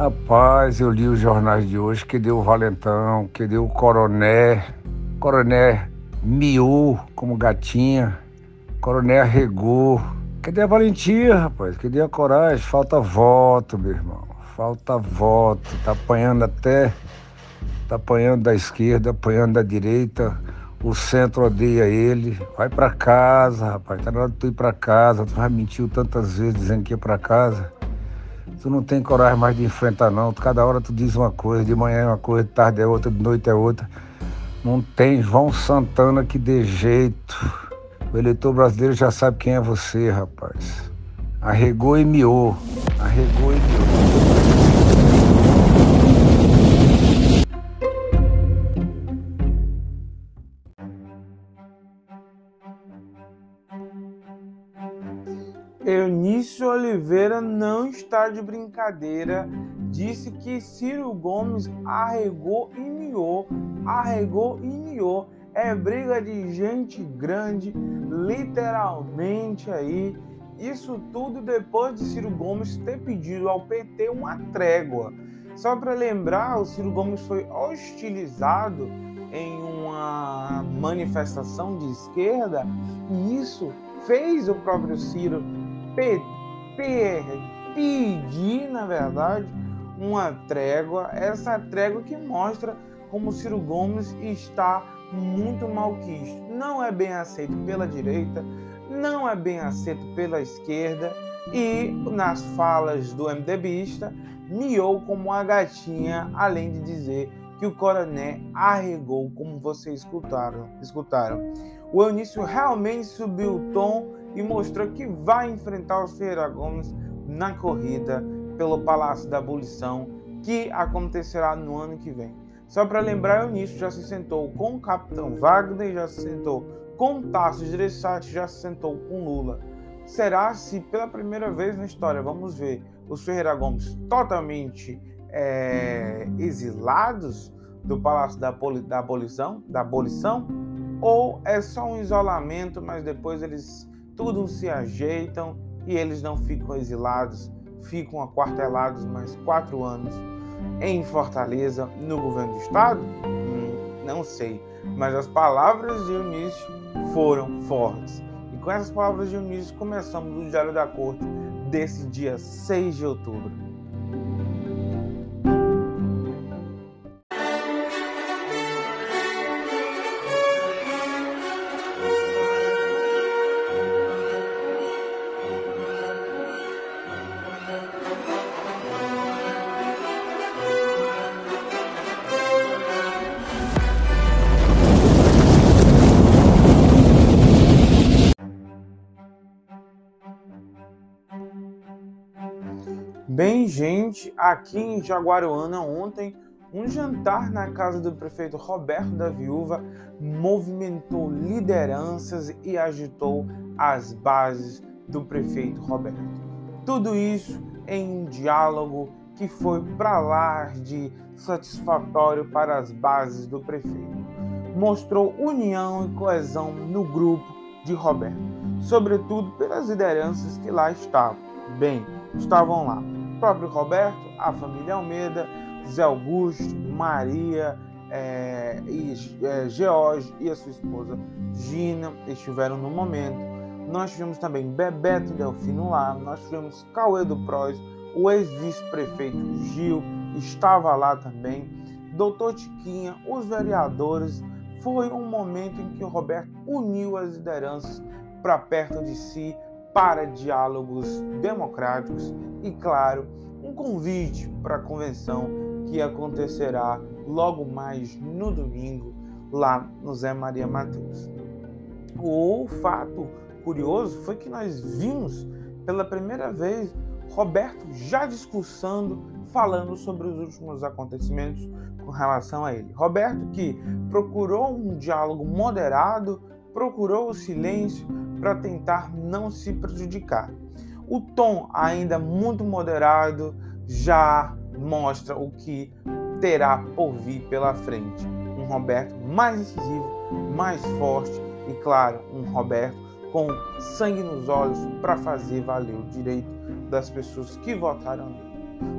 Rapaz, eu li os jornais de hoje que deu o Valentão, que deu o Coroné, Coroné miou como gatinha, Coroné arregou. Cadê a valentia, rapaz? Cadê a coragem? Falta voto, meu irmão. Falta voto. Tá apanhando até. Tá apanhando da esquerda, apanhando da direita. O centro odeia ele. Vai para casa, rapaz. Tá na hora de tu ir para casa. Tu já mentiu tantas vezes dizendo que ia para casa. Tu não tem coragem mais de enfrentar, não. Cada hora tu diz uma coisa. De manhã é uma coisa, de tarde é outra, de noite é outra. Não tem João Santana que dê jeito. O eleitor brasileiro já sabe quem é você, rapaz. Arregou e miou. Arregou e Oliveira não está de brincadeira. Disse que Ciro Gomes arregou e miou, arregou e miou é briga de gente grande, literalmente aí. Isso tudo depois de Ciro Gomes ter pedido ao PT uma trégua. Só para lembrar, o Ciro Gomes foi hostilizado em uma manifestação de esquerda e isso fez o próprio Ciro pedir, na verdade, uma trégua. Essa trégua que mostra como Ciro Gomes está muito malquisto. Não é bem aceito pela direita, não é bem aceito pela esquerda e nas falas do MDBista miou como uma gatinha, além de dizer que o coroné arregou, como vocês escutaram. escutaram. O Eunício realmente subiu o tom e mostrou que vai enfrentar os Ferreira Gomes na corrida pelo Palácio da Abolição, que acontecerá no ano que vem. Só para lembrar, Eunício já se sentou com o capitão Wagner, já se sentou com Tasso Gereissati, já se sentou com Lula. Será se pela primeira vez na história, vamos ver, os Ferreira Gomes totalmente é, exilados do Palácio da, da, Abolição, da Abolição, ou é só um isolamento, mas depois eles tudo se ajeitam e eles não ficam exilados, ficam aquartelados mais quatro anos em Fortaleza, no governo do estado? Hum, não sei, mas as palavras de Eunício foram fortes. E com essas palavras de Eunício começamos o Diário da Corte desse dia 6 de outubro. Gente, aqui em Jaguaruana ontem, um jantar na casa do prefeito Roberto da Viúva movimentou lideranças e agitou as bases do prefeito Roberto. Tudo isso em um diálogo que foi para lá de satisfatório para as bases do prefeito. Mostrou união e coesão no grupo de Roberto, sobretudo pelas lideranças que lá estavam. Bem, estavam lá próprio Roberto, a família Almeida, Zé Augusto, Maria é, e é, George e a sua esposa Gina estiveram no momento. Nós tivemos também Bebeto Delfino lá, nós tivemos Cauê do Proz, o ex-vice-prefeito Gil estava lá também, doutor Tiquinha, os vereadores. Foi um momento em que o Roberto uniu as lideranças para perto de si para diálogos democráticos e, claro, um convite para a convenção que acontecerá logo mais no domingo lá no Zé Maria Mateus. O fato curioso foi que nós vimos pela primeira vez Roberto já discursando, falando sobre os últimos acontecimentos com relação a ele. Roberto que procurou um diálogo moderado, procurou o silêncio, para tentar não se prejudicar. O tom, ainda muito moderado, já mostra o que terá por vir pela frente. Um Roberto mais incisivo, mais forte e, claro, um Roberto com sangue nos olhos para fazer valer o direito das pessoas que votaram nele.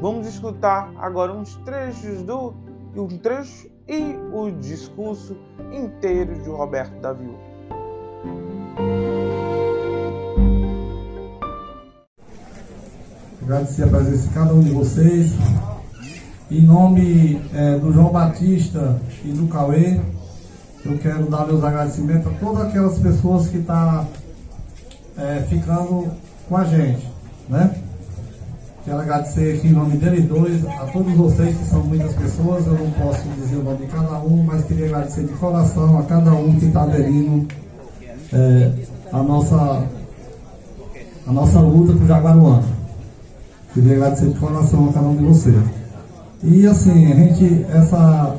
Vamos escutar agora uns trechos do um trecho e o discurso inteiro de Roberto da Viúva. Agradecer a presença de cada um de vocês. Em nome é, do João Batista e do Cauê, eu quero dar meus agradecimentos a todas aquelas pessoas que estão tá, é, ficando com a gente, né? Quero agradecer aqui em nome deles dois, a todos vocês que são muitas pessoas, eu não posso dizer o nome de cada um, mas queria agradecer de coração a cada um que está aderindo é, a, nossa, a nossa luta o Jaguaruana. Queria agradecer de coração a cada um de vocês. E assim, a gente, essa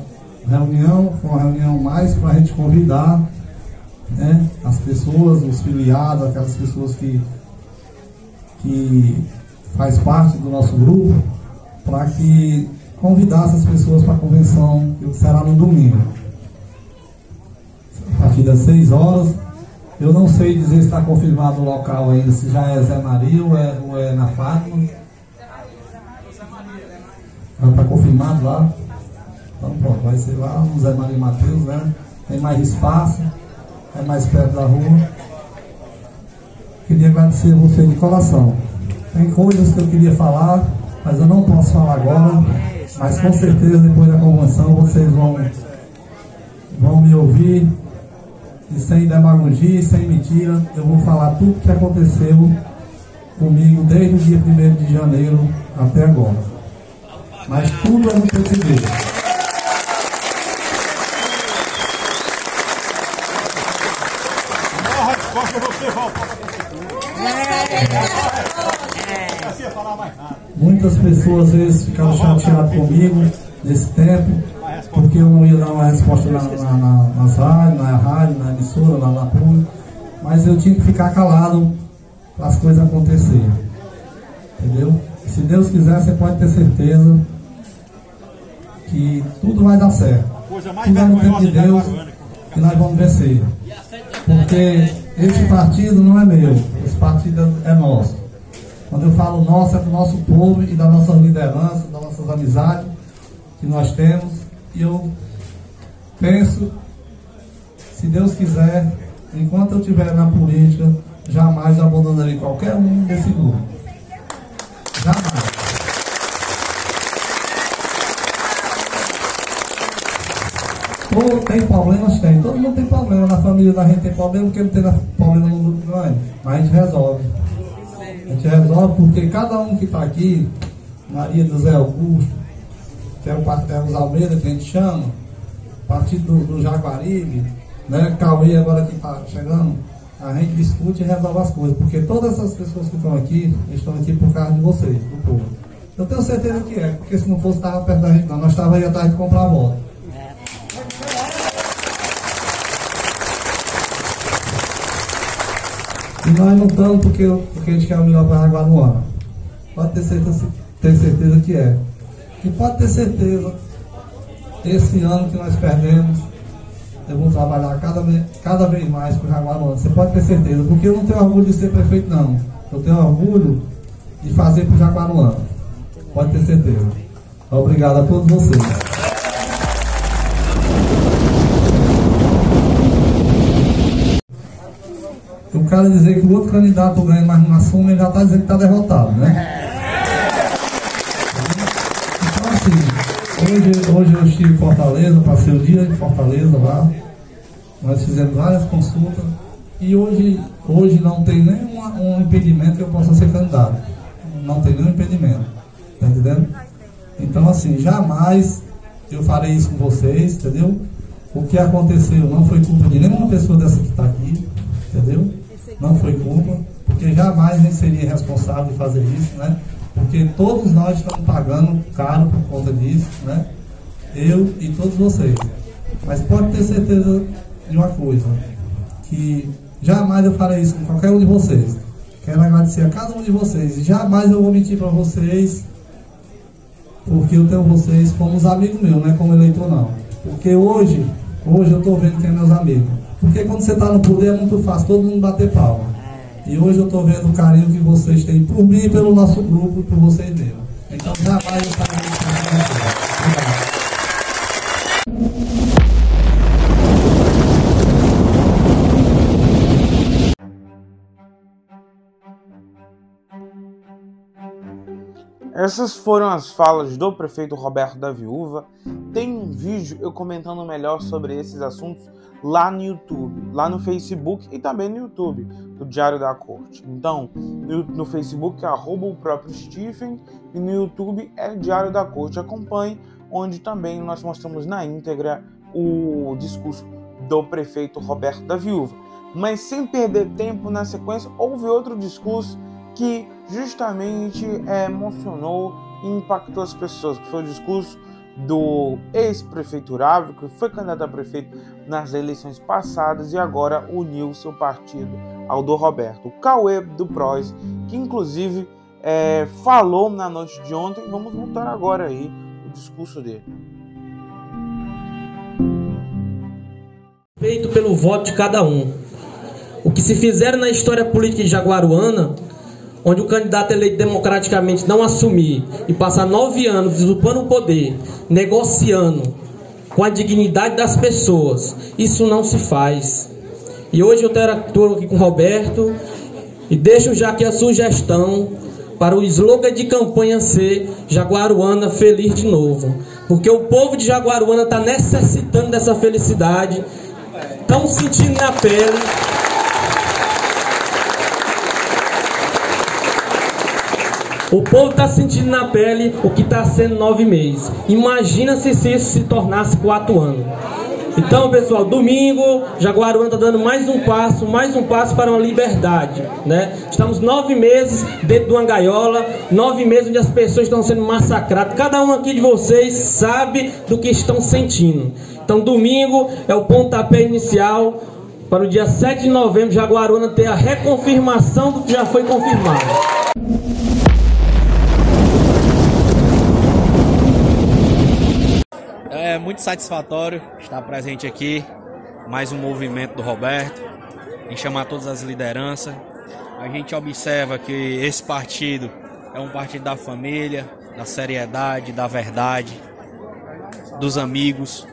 reunião foi uma reunião mais para a gente convidar né, as pessoas, os filiados, aquelas pessoas que, que faz parte do nosso grupo, para que convidasse as pessoas para a convenção que será no domingo. A partir das 6 horas. Eu não sei dizer se está confirmado o local ainda, se já é Zé Maria ou é, ou é na Fátima. Está confirmado lá. Então pronto, vai ser lá no Zé Maria Matheus, né? Tem mais espaço, é mais perto da rua. Queria agradecer a você de coração. Tem coisas que eu queria falar, mas eu não posso falar agora. Mas com certeza depois da convenção vocês vão, vão me ouvir. E sem demagogia, sem mentira, eu vou falar tudo o que aconteceu comigo desde o dia 1 de janeiro até agora. Mas tudo é no português. Muitas pessoas às vezes ficaram chateadas comigo nesse tempo, porque eu não ia dar uma resposta na, na, na, nas rádios, na rádio, na emissora, lá na pública, mas eu tinha que ficar calado para as coisas acontecerem. Entendeu? Se Deus quiser, você pode ter certeza que tudo vai dar certo. Tudo é no tempo de Deus e nós vamos vencer. Porque esse partido não é meu, esse partido é nosso. Quando eu falo nosso, é do nosso povo e da nossa liderança, das nossas amizades que nós temos. E eu penso, se Deus quiser, enquanto eu estiver na política, jamais abandonarei qualquer um desse grupo. Jamais. Tem problemas? Tem. Todo mundo tem problema. Na família da gente tem problema, porque não tem problema no grupo grande. Mas a gente resolve. A gente resolve porque cada um que está aqui, Maria do Zé Augusto, que o é os Almeida que a gente chama, partido do, do Jaguaribe, né? Cauê agora que está chegando, a gente discute e resolve as coisas, porque todas essas pessoas que estão aqui, estão aqui por causa de vocês, do povo. Eu tenho certeza que é, porque se não fosse, estava perto da gente não. Nós estávamos aí atrás de comprar voto. E nós não estamos porque, porque a gente quer o melhor para Jaguaruana. Pode ter certeza, ter certeza que é. E pode ter certeza, esse ano que nós perdemos, eu vou trabalhar cada, cada vez mais com o Jaguaruana. Você pode ter certeza, porque eu não tenho orgulho de ser prefeito, não. Eu tenho orgulho de fazer para o Jaguaruana. Pode ter certeza. Obrigado a todos vocês. o cara dizer que o outro candidato ganha, mas não assume, ele já está dizendo que está derrotado, né? Então assim, hoje, hoje eu estive em Fortaleza, passei o dia em Fortaleza lá, nós fizemos várias consultas e hoje, hoje não tem nenhum um impedimento que eu possa ser candidato. Não tem nenhum impedimento. Tá entendendo? Então assim, jamais eu farei isso com vocês, entendeu? O que aconteceu não foi culpa de nenhuma pessoa dessa que está aqui, entendeu? não foi culpa, porque jamais gente seria responsável de fazer isso, né? Porque todos nós estamos pagando caro por conta disso, né? Eu e todos vocês. Mas pode ter certeza de uma coisa, que jamais eu farei isso com qualquer um de vocês. Quero agradecer a cada um de vocês. Jamais eu vou mentir para vocês, porque eu tenho vocês como os amigos meus, não é como eleitor não. Porque hoje, hoje eu estou vendo quem é meus amigos. Porque quando você está no poder é muito fácil todo mundo bater palma. E hoje eu estou vendo o carinho que vocês têm por mim e pelo nosso grupo por vocês mesmos. Então, jamais eu farei isso. Essas foram as falas do prefeito Roberto da Viúva. Tem um vídeo eu comentando melhor sobre esses assuntos lá no YouTube, lá no Facebook e também no YouTube do Diário da Corte. Então, no, no Facebook é arroba o próprio Stephen e no YouTube é Diário da Corte. Acompanhe, onde também nós mostramos na íntegra o discurso do prefeito Roberto da Viúva. Mas sem perder tempo na sequência, houve outro discurso que justamente é, emocionou e impactou as pessoas, que foi o discurso do ex-prefeiturável, que foi candidato a prefeito nas eleições passadas e agora uniu seu partido ao do Roberto. Cauê do PROS, que inclusive é, falou na noite de ontem. Vamos voltar agora aí o discurso dele. Feito pelo voto de cada um. O que se fizeram na história política de Jaguaruana onde o candidato eleito democraticamente não assumir e passar nove anos usurpando o poder, negociando com a dignidade das pessoas, isso não se faz. E hoje eu estou aqui com o Roberto e deixo já aqui a sugestão para o slogan de campanha ser Jaguaruana feliz de novo. Porque o povo de Jaguaruana está necessitando dessa felicidade, estão sentindo na pele. O povo está sentindo na pele o que está sendo nove meses. Imagina se isso se tornasse quatro anos. Então, pessoal, domingo, Jaguaruana está dando mais um passo, mais um passo para uma liberdade, né? Estamos nove meses dentro de uma gaiola, nove meses onde as pessoas estão sendo massacradas. Cada um aqui de vocês sabe do que estão sentindo. Então, domingo é o pontapé inicial para o dia 7 de novembro, Jaguaruana ter a reconfirmação do que já foi confirmado. É muito satisfatório estar presente aqui, mais um movimento do Roberto, em chamar todas as lideranças. A gente observa que esse partido é um partido da família, da seriedade, da verdade, dos amigos.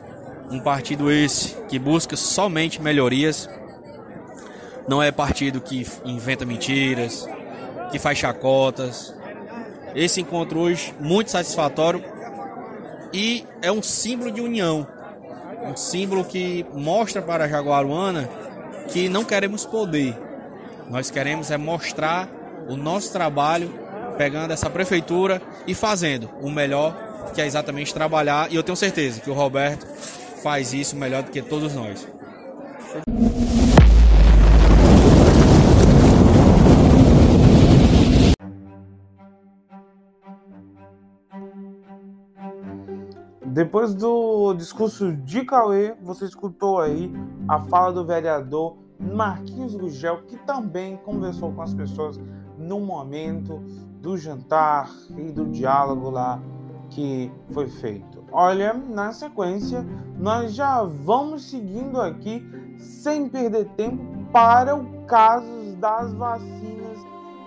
Um partido esse que busca somente melhorias. Não é partido que inventa mentiras, que faz chacotas. Esse encontro hoje muito satisfatório e é um símbolo de união, um símbolo que mostra para a Jaguaruana que não queremos poder, nós queremos é mostrar o nosso trabalho pegando essa prefeitura e fazendo o melhor, que é exatamente trabalhar. E eu tenho certeza que o Roberto faz isso melhor do que todos nós. Depois do discurso de Cauê, você escutou aí a fala do vereador Marquinhos Gugel, que também conversou com as pessoas no momento do jantar e do diálogo lá que foi feito. Olha, na sequência, nós já vamos seguindo aqui sem perder tempo para o caso das vacinas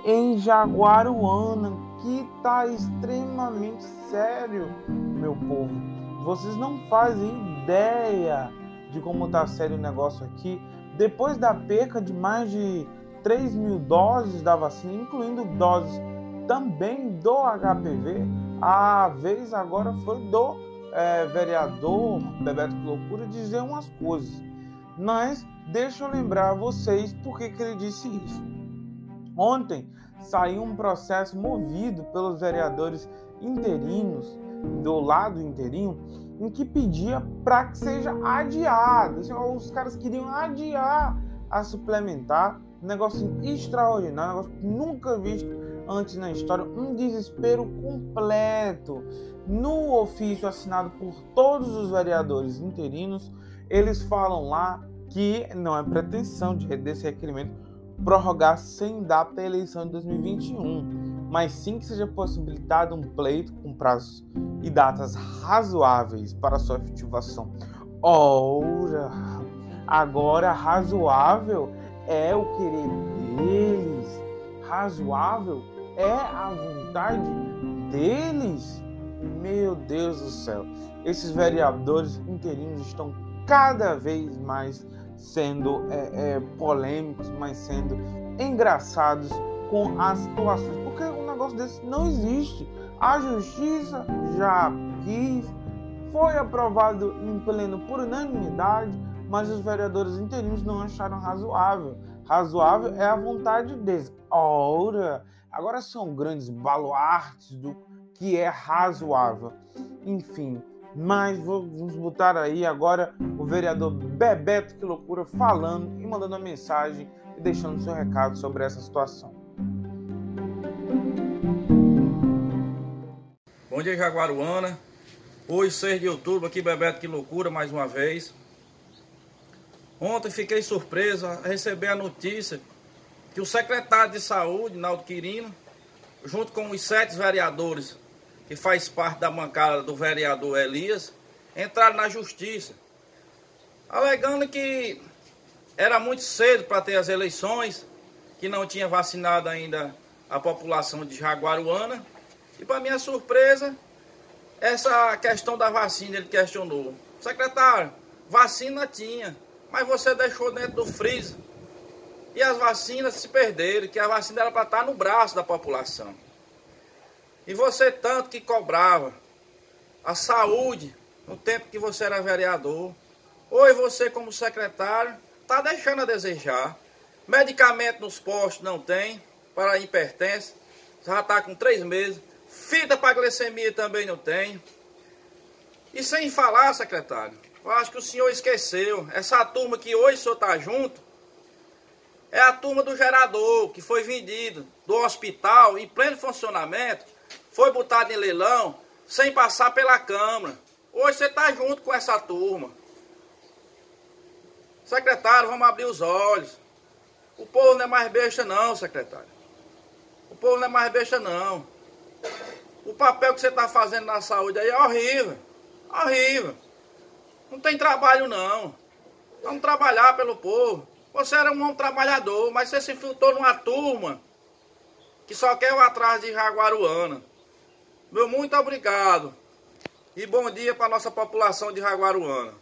em Jaguaruana, que está extremamente sério, meu povo. Vocês não fazem ideia de como está sério o negócio aqui. Depois da perca de mais de 3 mil doses da vacina, incluindo doses também do HPV, a vez agora foi do é, vereador Bebeto Loucura dizer umas coisas. Mas deixa eu lembrar vocês por que ele disse isso. Ontem saiu um processo movido pelos vereadores interinos do lado inteirinho em que pedia para que seja adiado. Assim, os caras queriam adiar a suplementar, um negócio extraordinário, um negócio nunca visto antes na história, um desespero completo. No ofício assinado por todos os vereadores interinos, eles falam lá que não é pretensão de, desse requerimento prorrogar sem data a eleição de 2021 mas sim que seja possibilitado um pleito com prazos e datas razoáveis para sua efetivação. Ora, agora razoável é o querer deles, razoável é a vontade deles? Meu Deus do céu, esses vereadores interinos estão cada vez mais sendo é, é, polêmicos, mais sendo engraçados com as situações, porque um negócio desse não existe. A justiça já quis, foi aprovado em pleno por unanimidade, mas os vereadores interinos não acharam razoável. Razoável é a vontade deles. Ora, agora são grandes baluartes do que é razoável. Enfim, mas vamos botar aí agora o vereador Bebeto, que loucura, falando e mandando a mensagem e deixando seu recado sobre essa situação. Bom dia, Jaguaruana. Hoje, 6 de outubro, aqui Bebeto, que loucura, mais uma vez. Ontem fiquei surpreso a receber a notícia que o secretário de saúde, Naldo Quirino, junto com os sete vereadores que faz parte da bancada do vereador Elias, entraram na justiça, alegando que era muito cedo para ter as eleições, que não tinha vacinado ainda a população de Jaguaruana. E para minha surpresa, essa questão da vacina ele questionou. Secretário, vacina tinha, mas você deixou dentro do freezer. E as vacinas se perderam, que a vacina era para estar no braço da população. E você tanto que cobrava a saúde no tempo que você era vereador. Hoje você como secretário está deixando a desejar. Medicamento nos postos não tem para hipertensão. Já está com três meses. Fita para glicemia também não tem. E sem falar, secretário, eu acho que o senhor esqueceu. Essa turma que hoje o senhor está junto é a turma do gerador que foi vendido do hospital em pleno funcionamento foi botado em leilão sem passar pela Câmara. Hoje você está junto com essa turma. Secretário, vamos abrir os olhos. O povo não é mais besta não, secretário. Povo não é mais besta não. O papel que você está fazendo na saúde aí é horrível. Horrível. Não tem trabalho não. Vamos trabalhar pelo povo. Você era um homem trabalhador, mas você se infiltrou numa turma que só quer o atrás de Jaguaruana. Meu muito obrigado. E bom dia para a nossa população de Jaguaruana.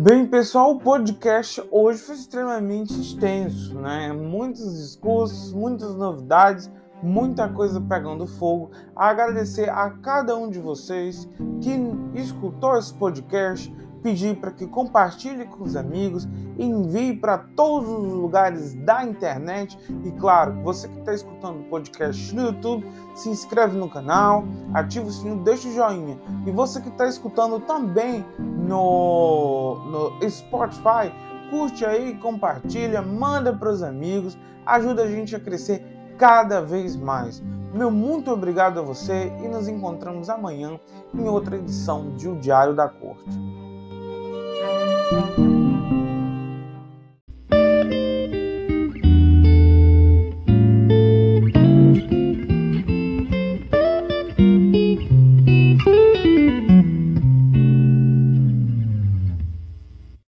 Bem, pessoal, o podcast hoje foi extremamente extenso, né? Muitos discursos, muitas novidades, muita coisa pegando fogo. Agradecer a cada um de vocês que escutou esse podcast pedir para que compartilhe com os amigos, envie para todos os lugares da internet e claro, você que está escutando o podcast no YouTube, se inscreve no canal, ativa o sininho, deixa o joinha e você que está escutando também no, no Spotify, curte aí, compartilha, manda para os amigos, ajuda a gente a crescer cada vez mais. Meu muito obrigado a você e nos encontramos amanhã em outra edição de O Diário da Corte.